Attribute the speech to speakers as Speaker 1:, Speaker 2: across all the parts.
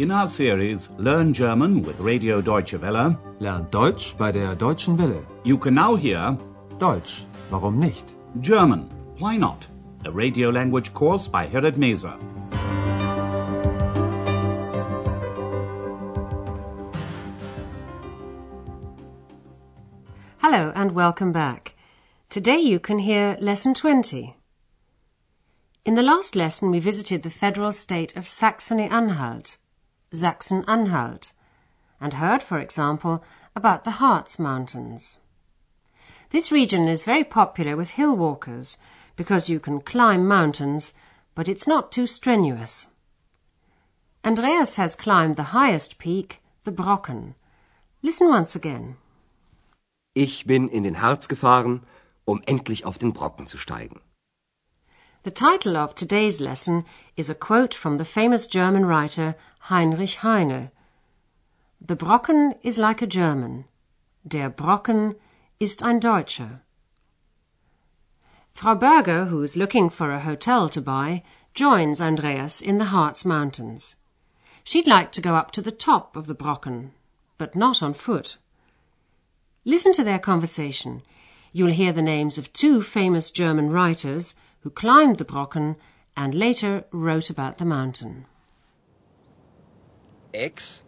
Speaker 1: In our series Learn German with Radio Deutsche Welle,
Speaker 2: Lernt Deutsch bei der Deutschen Welle.
Speaker 1: you can now hear
Speaker 2: Deutsch, warum nicht?
Speaker 1: German, Why Not? A radio language course by Herrad Meese.
Speaker 3: Hello and welcome back. Today you can hear Lesson 20. In the last lesson we visited the federal state of Saxony-Anhalt, Sachsen-Anhalt, and heard, for example, about the Harz Mountains. This region is very popular with hill walkers because you can climb mountains, but it's not too strenuous. Andreas has climbed the highest peak, the Brocken. Listen once again.
Speaker 4: Ich bin in den Harz gefahren, um endlich auf den Brocken zu steigen.
Speaker 3: The title of today's lesson is a quote from the famous German writer Heinrich Heine. The Brocken is like a German. Der Brocken ist ein Deutscher. Frau Berger, who's looking for a hotel to buy, joins Andreas in the Harz Mountains. She'd like to go up to the top of the Brocken, but not on foot. Listen to their conversation. You'll hear the names of two famous German writers who climbed the Brocken and later wrote about the mountain.
Speaker 4: Ex,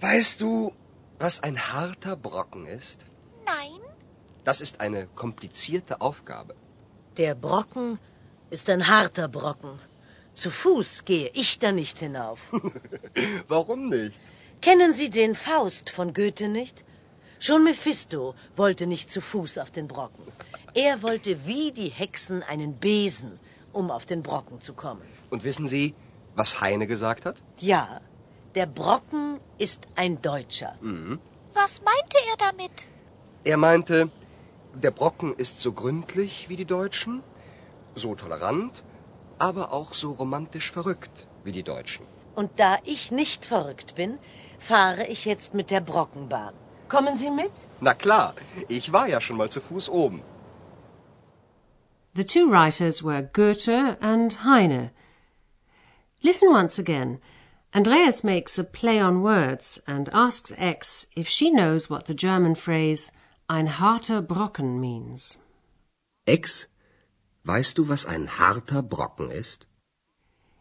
Speaker 4: weißt du, was ein harter Brocken ist?
Speaker 5: Nein,
Speaker 4: Das ist eine komplizierte Aufgabe.
Speaker 6: Der Brocken ist ein harter Brocken. Zu Fuß gehe ich da nicht hinauf.
Speaker 4: Warum nicht?
Speaker 6: Kennen Sie den Faust von Goethe nicht? Schon Mephisto wollte nicht zu Fuß auf den Brocken. Er wollte wie die Hexen einen Besen, um auf den Brocken zu kommen.
Speaker 4: Und wissen Sie, was Heine gesagt hat?
Speaker 6: Ja, der Brocken ist ein Deutscher.
Speaker 5: was meinte er damit?
Speaker 4: Er meinte, der Brocken ist so gründlich wie die Deutschen, so tolerant, aber auch so romantisch verrückt wie die Deutschen.
Speaker 6: Und da ich nicht verrückt bin, fahre ich jetzt mit der Brockenbahn. Kommen Sie mit?
Speaker 4: Na klar, ich war ja schon mal zu Fuß oben.
Speaker 3: The two writers were Goethe and Heine. Listen once again. Andreas makes a play on words and asks X if she knows what the German phrase ein harter Brocken means.
Speaker 4: X, weißt du, was ein harter Brocken ist?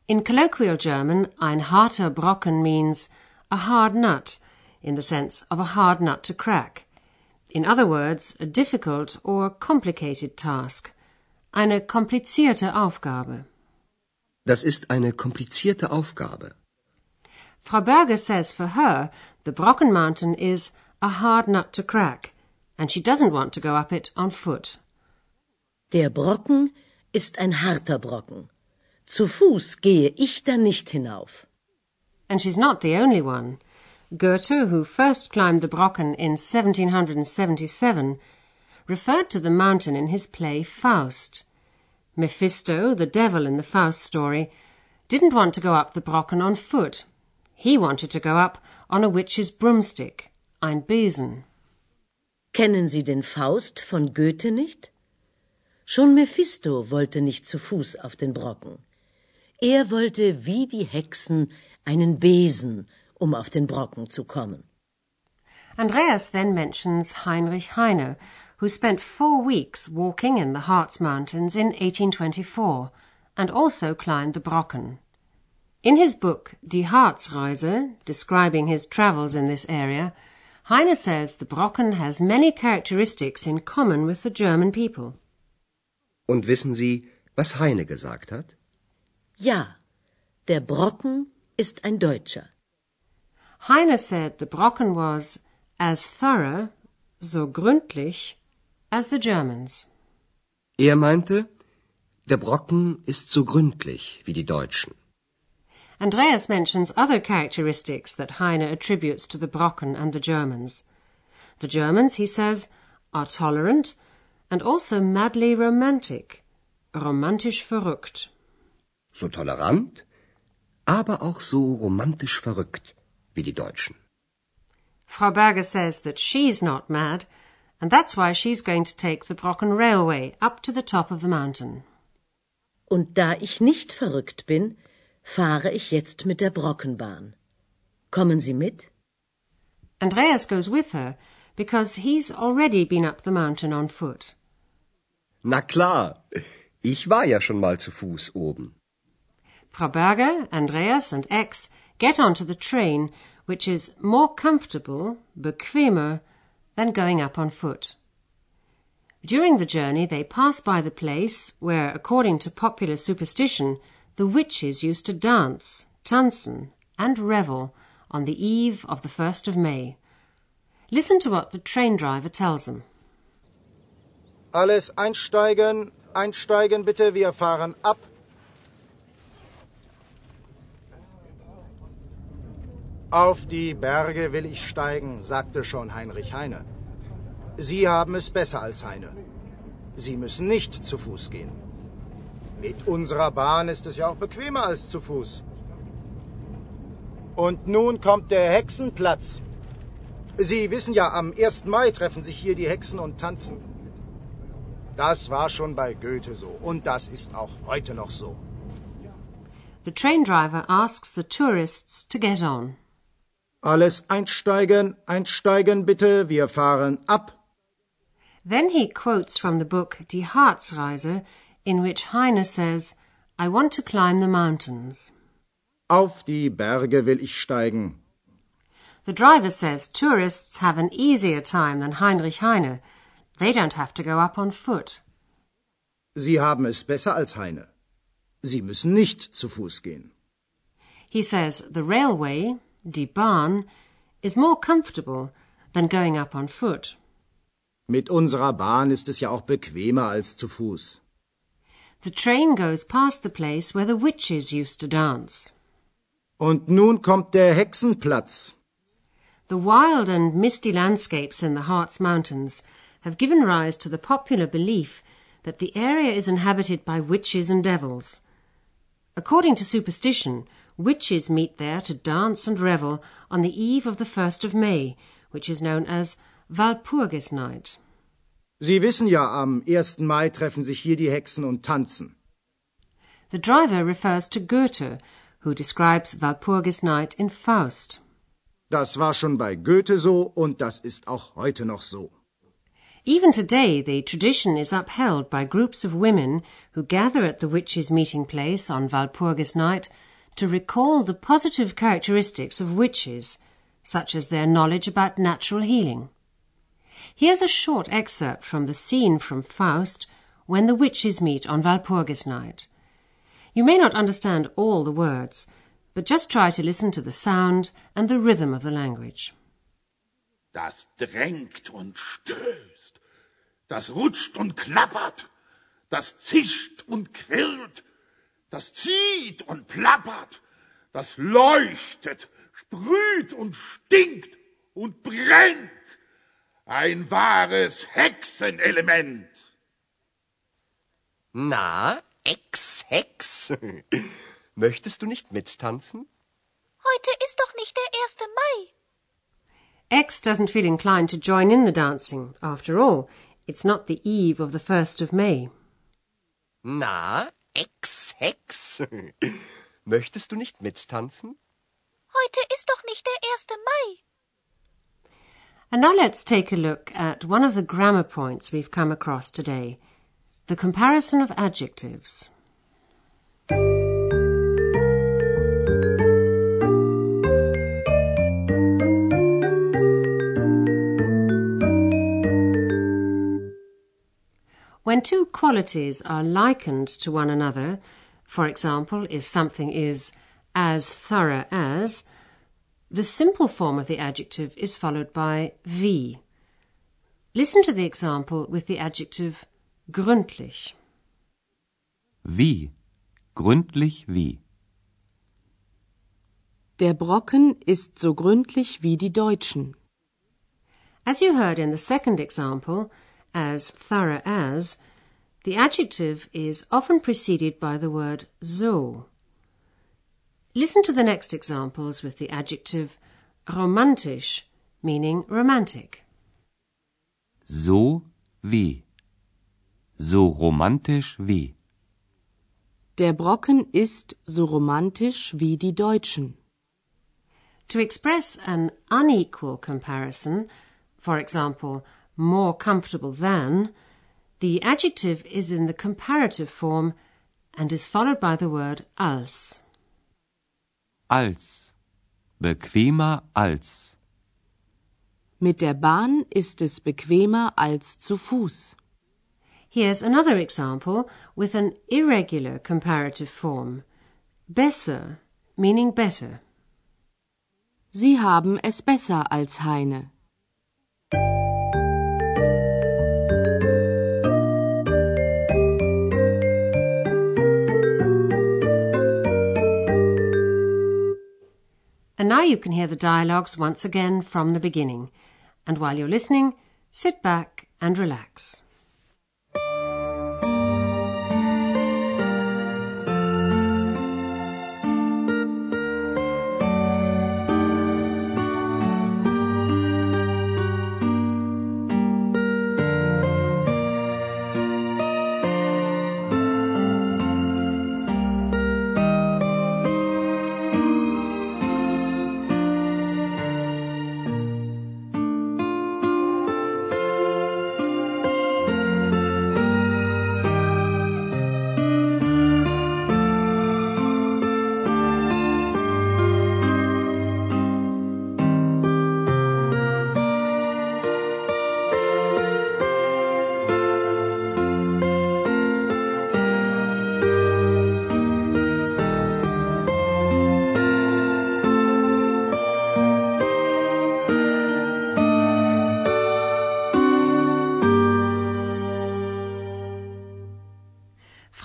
Speaker 3: In colloquial German, ein harter Brocken means a hard nut, in the sense of a hard nut to crack. In other words, a difficult or complicated task. Eine komplizierte Aufgabe.
Speaker 4: Das ist eine komplizierte Aufgabe.
Speaker 3: Frau Berger says for her, the Brocken Mountain is a hard nut to crack, and she doesn't want to go up it on foot.
Speaker 6: Der Brocken ist ein harter Brocken. Zu Fuß gehe ich da nicht hinauf.
Speaker 3: And she's not the only one. Goethe, who first climbed the Brocken in 1777, referred to the mountain in his play Faust. Mephisto, the devil in the Faust story, didn't want to go up the Brocken on foot. He wanted to go up on a witch's broomstick, ein Besen.
Speaker 6: Kennen Sie den Faust von Goethe nicht? Schon Mephisto wollte nicht zu Fuß auf den Brocken. Er wollte wie die Hexen einen Besen, um auf den Brocken zu kommen.
Speaker 3: Andreas then mentions Heinrich Heine, who spent four weeks walking in the Harz Mountains in 1824 and also climbed the Brocken. In his book Die Harzreise, describing his travels in this area, Heine says the Brocken has many characteristics in common with the German people.
Speaker 4: Und wissen Sie, was Heine gesagt hat?
Speaker 6: Ja, der Brocken ist ein Deutscher.
Speaker 3: Heine said the Brocken was as thorough, so gründlich, as the Germans.
Speaker 4: Er meinte, der Brocken ist so gründlich wie die Deutschen.
Speaker 3: Andreas mentions other characteristics that Heine attributes to the Brocken and the Germans. The Germans, he says, are tolerant and also madly romantic, romantisch verrückt.
Speaker 4: So tolerant, aber auch so romantisch verrückt wie die Deutschen.
Speaker 3: Frau Berger says that she's not mad, and that's why she's going to take the Brocken Railway up to the top of the mountain.
Speaker 6: Und da ich nicht verrückt bin, fahre ich jetzt mit der Brockenbahn. Kommen Sie mit?
Speaker 3: Andreas goes with her because he's already been up the mountain on foot.
Speaker 4: Na klar, ich war ja schon mal zu Fuß oben.
Speaker 3: Frau Berger, Andreas, and X get onto the train, which is more comfortable, bequemer, than going up on foot. During the journey, they pass by the place where, according to popular superstition, the witches used to dance, tanzen, and revel on the eve of the 1st of May. Listen to what the train driver tells them.
Speaker 7: Alles einsteigen, einsteigen bitte, wir fahren ab. Auf die Berge will ich steigen, sagte schon Heinrich Heine. Sie haben es besser als Heine. Sie müssen nicht zu Fuß gehen. Mit unserer Bahn ist es ja auch bequemer als zu Fuß. Und nun kommt der Hexenplatz. Sie wissen ja, am 1. Mai treffen sich hier die Hexen und tanzen. Das war schon bei Goethe so und das ist auch heute noch so.
Speaker 3: The train driver asks the tourists to get on.
Speaker 7: Alles einsteigen, einsteigen bitte, wir fahren ab.
Speaker 3: Then he quotes from the book Die Harzreise, in which Heine says, I want to climb the mountains.
Speaker 7: Auf die Berge will ich steigen.
Speaker 3: The driver says tourists have an easier time than Heinrich Heine. They don't have to go up on foot.
Speaker 7: Sie haben es besser als Heine. Sie müssen nicht zu Fuß gehen.
Speaker 3: He says the railway, die Bahn, is more comfortable than going up on foot.
Speaker 7: Mit unserer Bahn ist es ja auch bequemer als zu Fuß.
Speaker 3: The train goes past the place where the witches used to dance.
Speaker 7: Und nun kommt der Hexenplatz.
Speaker 3: The wild and misty landscapes in the Harz Mountains have given rise to the popular belief that the area is inhabited by witches and devils. According to superstition, witches meet there to dance and revel on the eve of the 1st of May, which is known as Walpurgisnight.
Speaker 7: Sie wissen ja, am 1. Mai treffen sich hier die Hexen und tanzen.
Speaker 3: The driver refers to Goethe, who describes Walpurgis Night in Faust.
Speaker 7: Das war schon bei Goethe so und das ist auch heute noch so.
Speaker 3: Even today, the tradition is upheld by groups of women who gather at the witches' meeting place on Walpurgis night to recall the positive characteristics of witches, such as their knowledge about natural healing. Here's a short excerpt from the scene from Faust when the witches meet on Walpurgis night. You may not understand all the words, but just try to listen to the sound and the rhythm of the language.
Speaker 8: Das drängt und stößt, das rutscht und klappert, das zischt und quirlt, das zieht und plappert, das leuchtet, sprüht und stinkt und brennt. Ein wahres Hexenelement.
Speaker 4: Na, Ex-Hex, möchtest du nicht mittanzen?
Speaker 5: Heute ist doch nicht der 1. Mai.
Speaker 3: X doesn't feel inclined to join in the dancing. After all, it's not the eve of the 1st of May.
Speaker 4: Na, Ex-Hex, möchtest du nicht mittanzen?
Speaker 5: Heute ist doch nicht der 1. Mai.
Speaker 3: And now let's take a look at one of the grammar points we've come across today the comparison of adjectives. When two qualities are likened to one another, for example, if something is as thorough as, the simple form of the adjective is followed by wie. Listen to the example with the adjective gründlich.
Speaker 9: Wie? Gründlich wie?
Speaker 10: Der Brocken ist so gründlich wie die Deutschen.
Speaker 3: As you heard in the second example, as thorough as, the adjective is often preceded by the word so. Listen to the next examples with the adjective romantisch, meaning romantic.
Speaker 9: So wie. So romantisch wie.
Speaker 10: Der Brocken ist so romantisch wie die Deutschen.
Speaker 3: To express an unequal comparison, for example, more comfortable than, the adjective is in the comparative form and is followed by the word als.
Speaker 9: Als. Bequemer als.
Speaker 10: Mit der Bahn ist es bequemer als zu Fuß.
Speaker 3: Here's another example with an irregular comparative form. Besser, meaning better.
Speaker 10: Sie haben es besser als Heine.
Speaker 3: And now you can hear the dialogues once again from the beginning. And while you're listening, sit back and relax.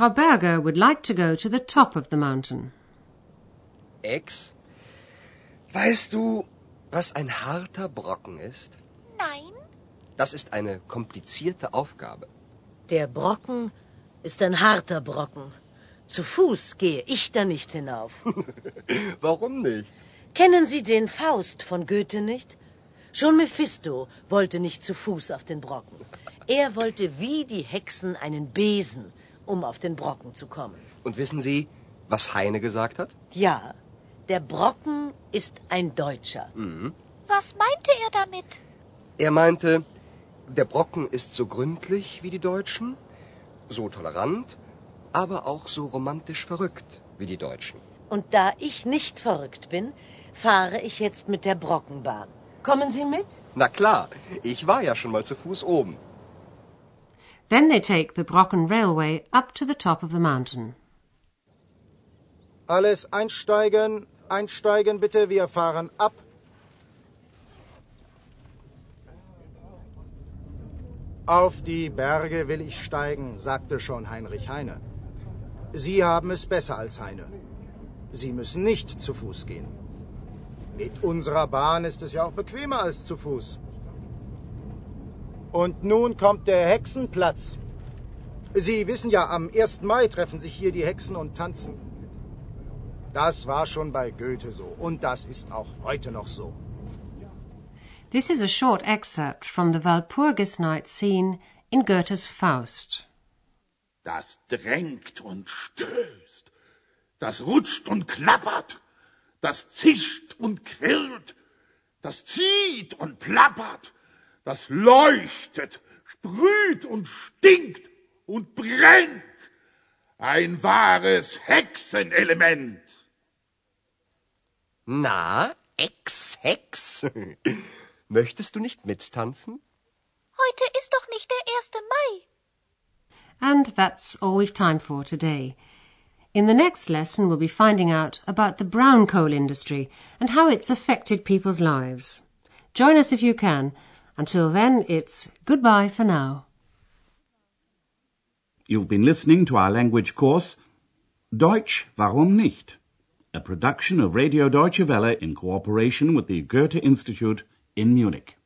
Speaker 3: Frau Berger would like to go to the top of the mountain.
Speaker 4: Ex, weißt du, was ein harter Brocken ist?
Speaker 5: Nein.
Speaker 4: Das ist eine komplizierte Aufgabe.
Speaker 6: Der Brocken ist ein harter Brocken. Zu Fuß gehe ich da nicht hinauf.
Speaker 4: Warum nicht?
Speaker 6: Kennen Sie den Faust von Goethe nicht? Schon Mephisto wollte nicht zu Fuß auf den Brocken. Er wollte wie die Hexen einen Besen, um auf den Brocken zu kommen.
Speaker 4: Und wissen Sie, was Heine gesagt hat?
Speaker 6: Ja, der Brocken ist ein Deutscher.
Speaker 5: Was meinte er damit?
Speaker 4: Er meinte, der Brocken ist so gründlich wie die Deutschen, so tolerant, aber auch so romantisch verrückt wie die Deutschen.
Speaker 6: Und da ich nicht verrückt bin, fahre ich jetzt mit der Brockenbahn. Kommen Sie mit?
Speaker 4: Na klar, ich war ja schon mal zu Fuß oben.
Speaker 3: Then they take the Brocken Railway up to the top of the mountain.
Speaker 7: Alles einsteigen, einsteigen bitte, wir fahren ab. Auf die Berge will ich steigen, sagte schon Heinrich Heine. Sie haben es besser als Heine. Sie müssen nicht zu Fuß gehen. Mit unserer Bahn ist es ja auch bequemer als zu Fuß. Und nun kommt der Hexenplatz. Sie wissen ja, am 1. Mai treffen sich hier die Hexen und tanzen. Das war schon bei Goethe so und das ist auch heute noch so.
Speaker 3: This is a short excerpt from the Walpurgisnight scene in Goethe's Faust.
Speaker 8: Das drängt und stößt, das rutscht und klappert, das zischt und quirlt, das zieht und plappert, das leuchtet, sprüht und stinkt und brennt. Ein wahres Hexenelement.
Speaker 4: Na, Ex-Hex, möchtest du nicht mittanzen?
Speaker 5: Heute ist doch nicht der 1. Mai.
Speaker 3: And that's all we've time for today. In the next lesson, we'll be finding out about the brown coal industry and how it's affected people's lives. Join us if you can. Until then, it's goodbye for now.
Speaker 1: You've been listening to our language course Deutsch, warum nicht? A production of Radio Deutsche Welle in cooperation with the Goethe Institute in Munich.